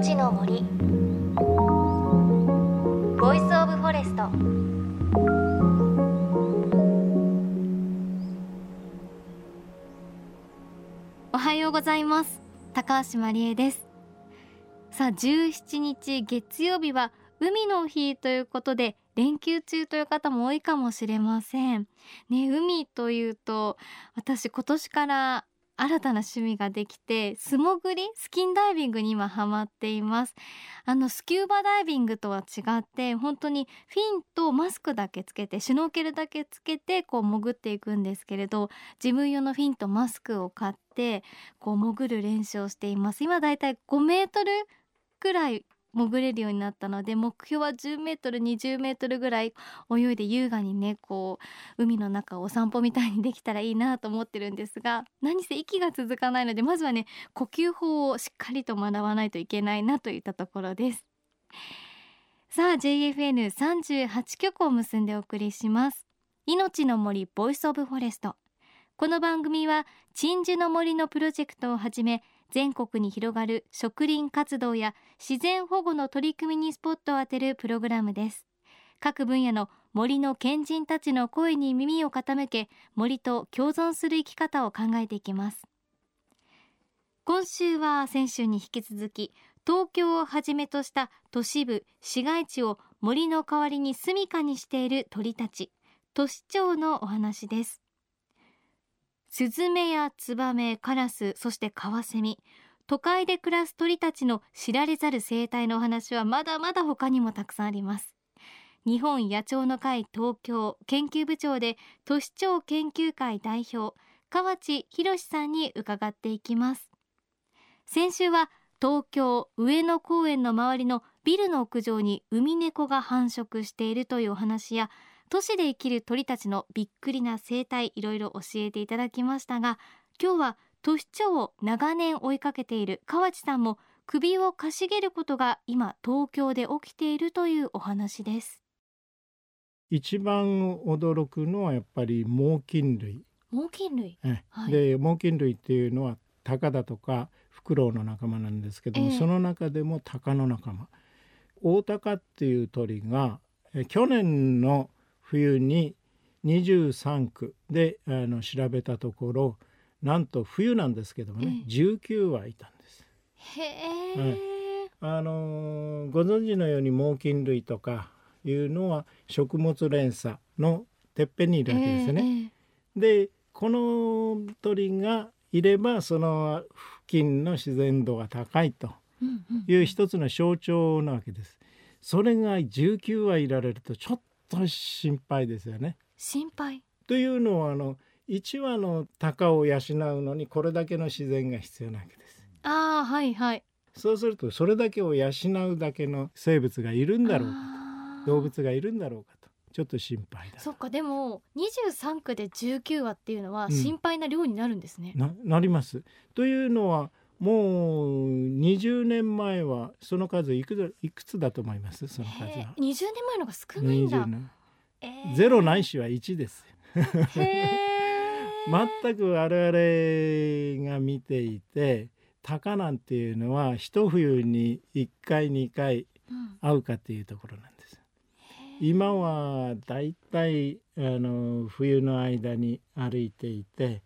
命の森。 Voice of Forest。おはようございます。高橋真理恵です。さあ17日月曜日は海の日ということで連休中という方も多いかもしれません。ね海というと私今年から新たな趣味ができて素潜りスキンダイビングに今ハマっています。あのスキューバダイビングとは違って本当にフィンとマスクだけつけてシュノーケルだけつけてこう潜っていくんですけれど自分用のフィンとマスクを買ってこう潜る練習をしています。今だいたい5メートルくらい潜れるようになったので目標は10メートル20メートルぐらい泳いで優雅にねこう海の中をお散歩みたいにできたらいいなと思ってるんですが何せ息が続かないのでまずはね呼吸法をしっかりと学ばないといけないなといったところです。さあ JFN38 局を結んでお送りします。命の森 Voice of Forest。この番組は鎮守の森のプロジェクトをはじめ全国に広がる植林活動や自然保護の取り組みにスポットを当てるプログラムです。各分野の森の賢人たちの声に耳を傾け森と共存する生き方を考えていきます。今週は先週に引き続き東京をはじめとした都市部市街地を森の代わりに住処にしている鳥たち都市長のお話です。スズメやツバメ、カラス、そしてカワセミ都会で暮らす鳥たちの知られざる生態のお話はまだまだ他にもたくさんあります。日本野鳥の会東京研究部長で都市長研究会代表河内博さんに伺っていきます。先週は東京上野公園の周りのビルの屋上にウミネコが繁殖しているというお話や都市で生きる鳥たちのびっくりな生態いろいろ教えていただきましたが今日は都市長を長年追いかけている河内さんも首をかしげることが今東京で起きているというお話です。一番驚くのはやっぱり猛禽類。猛禽類、はい、で猛禽類っていうのはタカだとかフクロウの仲間なんですけども、えー、その中でもタカの仲間。オオタカっていう鳥が去年の冬に23区であの調べたところなんと冬なんですけどもね、え19羽いたんです。へえ、はい、あのご存知のように猛禽類とかいうのは食物連鎖のてっぺんにいるわけですね。えでこの鳥がいればその付近の自然度が高いという一つの象徴なわけです。それが19羽いられるとちょっと心配ですよね。心配というのはあの1羽の鷹を養うのにこれだけの自然が必要なわけです。ああはいはい。そうするとそれだけを養うだけの生物がいるんだろうかと動物がいるんだろうかとちょっと心配だそっかでも23区で19羽っていうのは心配な量になるんですね。うん、ななります。というのはもう20年前はその数いくついくつだと思います？その数は。20年前のが少ないんだ。えー、ゼロないしは1です。全く我々が見ていて鷹なんていうのは一冬に1回2回会うかっていうところなんです。うん、今はだいたいあの冬の間に歩いていて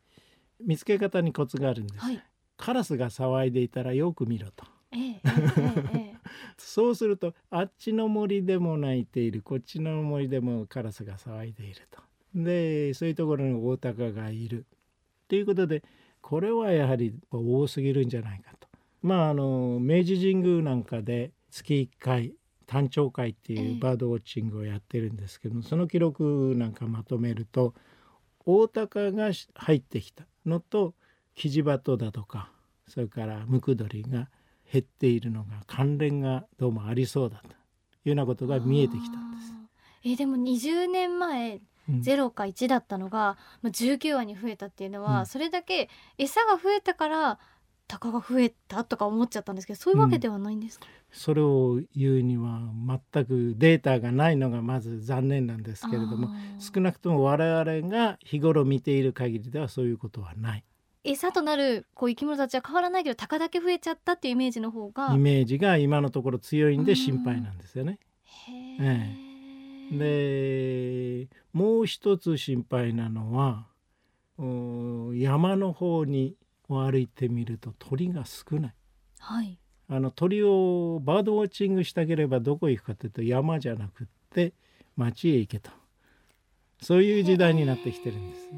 見つけ方にコツがあるんです。はいカラスが騒いでいたらよく見ろと。そうするとあっちの森でも鳴いているこっちの森でもカラスが騒いでいると。でそういうところにオオタカがいる。ということでこれはやはり多すぎるんじゃないかと。まああの明治神宮なんかで月1回単調会っていうバードウォッチングをやってるんですけども、その記録なんかまとめるとオオタカが入ってきたのとキジバトだとかそれからムクドリが減っているのが関連がどうもありそうだというようなことが見えてきたんです。えー、でも20年前0か1だったのが、うん、19羽に増えたっていうのは、うん、それだけ餌が増えたから鷹が増えたとか思っちゃったんですけどそういうわけではないんですか、うん、それを言うには全くデータがないのがまず残念なんですけれども少なくとも我々が日頃見ている限りではそういうことはない。餌となるこう生き物たちは変わらないけど鷹だけ増えちゃったっていうイメージの方がイメージが今のところ強いんで心配なんですよね。へでもう一つ心配なのはうん山の方に歩いてみると鳥が少ない。はいあの鳥をバードウォッチングしたければどこ行くかというと山じゃなくって町へ行けとそういう時代になってきてるんです。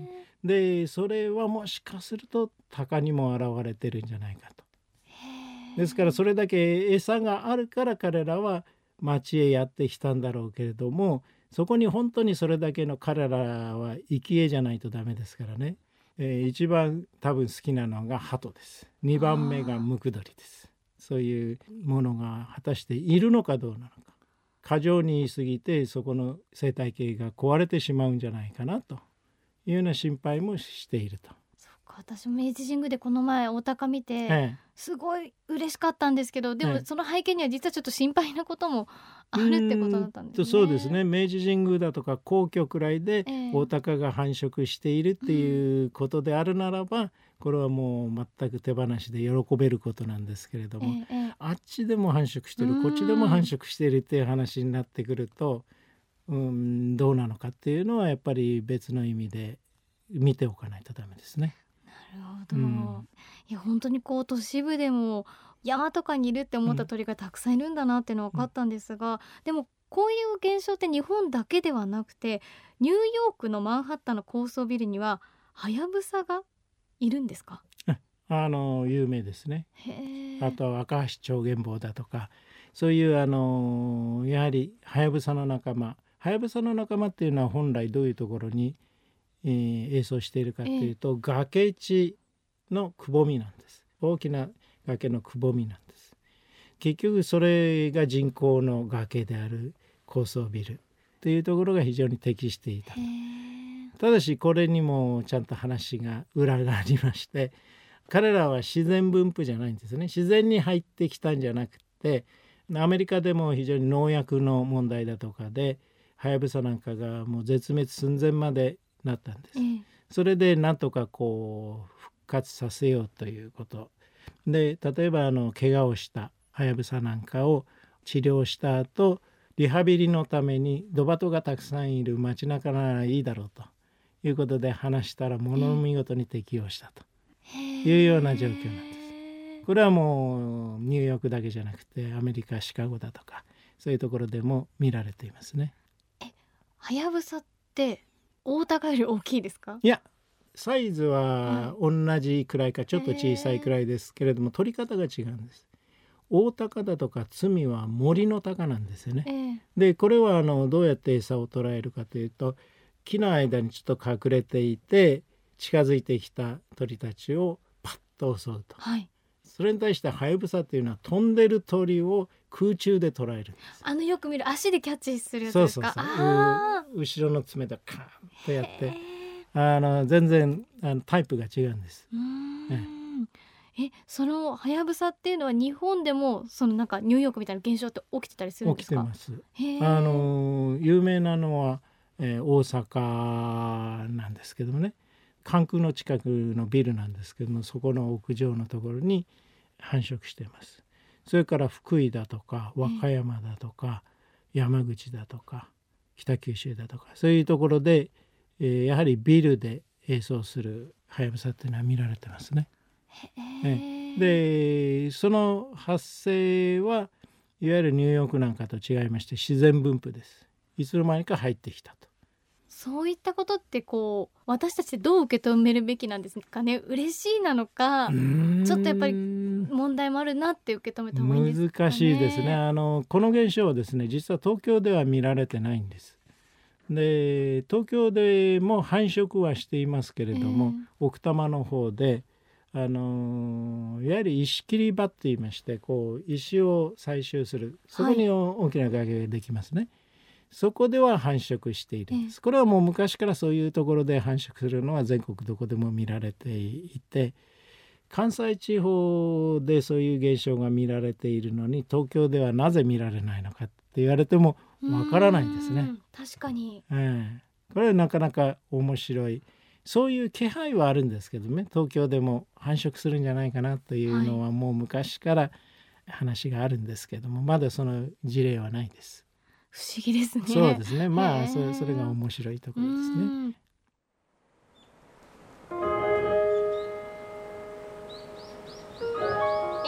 でそれはもしかすると鷹にも現れてるんじゃないかと。ですからそれだけ餌があるから彼らは町へやってきたんだろうけれどもそこに本当にそれだけの彼らは生き餌じゃないとダメですからね、えー一番多分好きなのが鳩です。2番目がムクドリです。そういうものが果たしているのかどうなのか。過剰に言い過ぎてそこの生態系が壊れてしまうんじゃないかなというような心配もしていると。そっか私も明治神宮でこの前大鷹見て、ええ。すごい嬉しかったんですけどでええ。もその背景には実はちょっと心配なこともあるってことだったんですね。そうですね。明治神宮だとか皇居くらいでええ。大鷹が繁殖しているっていうことであるならば、これはもう全く手放しで喜べることなんですけれども、ええええ。あっちでも繁殖してうんるこっちでも繁殖しているっていう話になってくるとうんどうなのかっていうのはやっぱり別の意味で見ておかないとダメですね。なるほど、うん。いや本当にこう都市部でも山とかにいるって思った鳥がたくさんいるんだなっていうのは分かったんですが、でもこういう現象って日本だけではなくてニューヨークのマンハッタンの高層ビルにはハヤブサがいるんですか？あの有名ですね。へえあとは赤橋長元坊だとかそういうあのやはりハヤブサの仲間ハヤブサの仲間っていうのは本来どういうところに、えー、営巣しているかっていうと、崖地のくぼみなんです。大きな崖のくぼみなんです。結局それが人工の崖である高層ビルっていうところが非常に適していたただしこれにもちゃんと話が裏がありまして彼らは自然分布じゃないんですね。自然に入ってきたんじゃなくてアメリカでも非常に農薬の問題だとかでハヤブサなんかがもう絶滅寸前までなったんです。ええ。それでなんとかこう復活させようということ。で例えばあの怪我をしたハヤブサなんかを治療した後リハビリのためにドバトがたくさんいる街中ならいいだろうということで話したらものの見事に適応したと。いうような状況なんです。これはもうニューヨークだけじゃなくてアメリカシカゴだとかそういうところでも見られていますね。はやぶさって大鷹より大きいですか？いやサイズは同じくらいかちょっと小さいくらいですけれども取り方が違うんです。大鷹だとか罪は森の鷹なんですよね。ええ。でこれはあのどうやって餌を捕らえるかというと木の間にちょっと隠れていて近づいてきた鳥たちをパッと襲うと。はい。それに対してハヤブサっていうのは飛んでる鳥を空中で捉えるあのよく見る足でキャッチするやつですか？そうそうそう。後ろの爪でカーンとやって。ー。あの全然あのタイプが違うんです。えそのはやぶさっていうのは日本でもそのなんかニューヨークみたいな現象って起きてたりするんで起きすかてます。へー。あの有名なのは、えー大阪なんですけどもね。関空の近くのビルなんですけどもそこの屋上のところに繁殖していますそれから福井だとか和歌山だとか、山口だとか北九州だとかそういうところで、えーやはりビルで営巣するハヤブサっていうのは見られてますね。でその発生はいわゆるニューヨークなんかと違いまして自然分布です。いつの間にか入ってきたとそういったことってこう私たちでどう受け止めるべきなんですかね？嬉しいなのかちょっとやっぱり問題もあるなって受け止めた方がいいんですかね？難しいですね。あのこの現象はですね実は東京では見られてないんです。で東京でも繁殖はしていますけれども、奥多摩の方であのいわゆる石切り場って言いましてこう石を採集する。そこに大きな崖ができますね、そこでは繁殖しているんです、これはもう昔からそういうところで繁殖するのは全国どこでも見られていて関西地方でそういう現象が見られているのに東京ではなぜ見られないのかって言われてもわからないんですね。確かに。ええ。これはなかなか面白い。そういう気配はあるんですけどね。東京でも繁殖するんじゃないかなというのはもう昔から話があるんですけども、まだその事例はないです。不思議ですね。そうですね。まあそれそれが面白いところですね。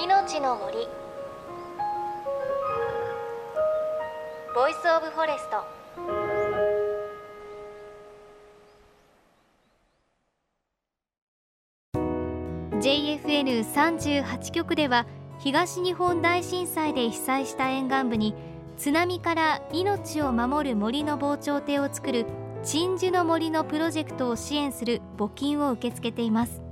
命の森Voice of Forest JFN38 局では東日本大震災で被災した沿岸部に津波から命を守る森の防潮堤を作る鎮守の森のプロジェクトを支援する募金を受け付けています。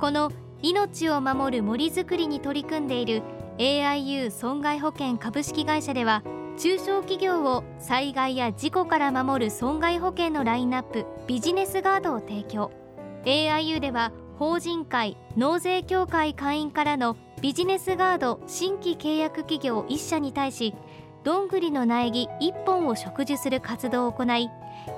この命を守る森づくりに取り組んでいる AIU 損害保険株式会社では中小企業を災害や事故から守る損害保険のラインナップビジネスガードを提供。AIU では法人会納税協会会員からのビジネスガード新規契約企業1社に対しどんぐりの苗木1本を植樹する活動を行い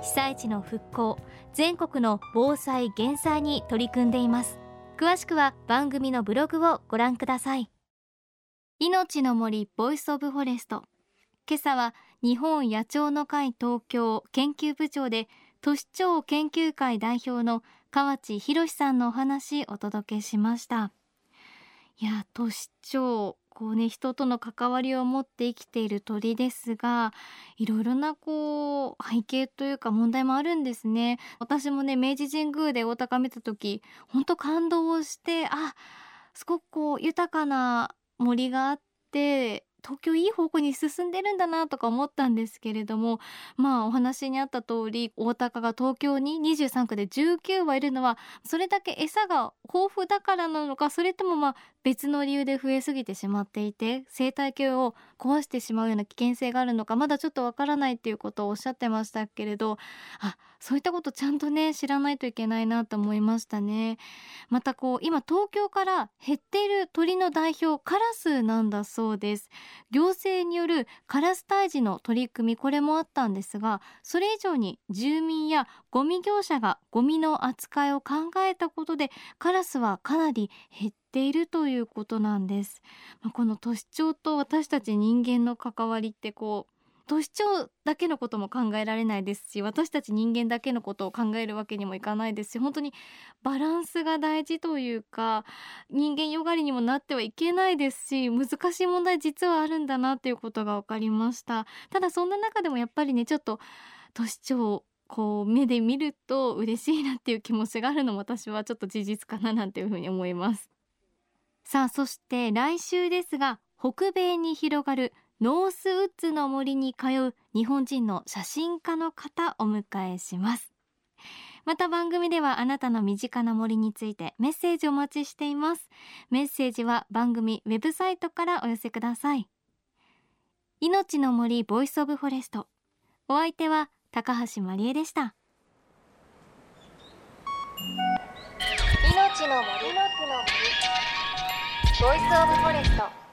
被災地の復興全国の防災減災に取り組んでいます。詳しくは番組のブログをご覧ください。いのちの森 Voice of Forest。今朝は日本野鳥の会東京研究部長で都市鳥研究会代表の川内博さんのお話お届けしました。いや都市鳥こうね人との関わりを持って生きている鳥ですがいろいろなこう背景というか問題もあるんですね。私もね明治神宮でオオタカ見た時本当感動をしてあすごくこう豊かな森があって東京いい方向に進んでるんだなとか思ったんですけれどもまあお話にあった通り大高が東京に23区で19羽いるのはそれだけ餌が豊富だからなのかそれともまあ別の理由で増えすぎてしまっていて生態系を壊してしまうような危険性があるのかまだちょっとわからないっていうことをおっしゃってましたけれどあそういったことちゃんとね知らないといけないなと思いましたね。またこう今東京から減っている鳥の代表カラスなんだそうです。行政によるカラス退治の取り組みこれもあったんですがそれ以上に住民やゴミ業者がゴミの扱いを考えたことでカラスはかなり減ってているということなんです。まこの都市長と私たち人間の関わりってこう都市長だけのことも考えられないですし私たち人間だけのことを考えるわけにもいかないですし本当にバランスが大事というか人間よがりにもなってはいけないですし難しい問題実はあるんだなっていうことが分かりましたただそんな中でもやっぱりねちょっと都市長こう目で見ると嬉しいなっていう気持ちがあるのも私はちょっと事実かななんていうふうに思いますさあそして来週ですが北米に広がるノースウッズの森に通う日本人の写真家の方お迎えします。また番組ではあなたの身近な森についてメッセージお待ちしています。メッセージは番組ウェブサイトからお寄せください。いのちの森 Voice of Forest。お相手は高橋万里恵でした。いのちの森の森。ボイスオブフォレスト。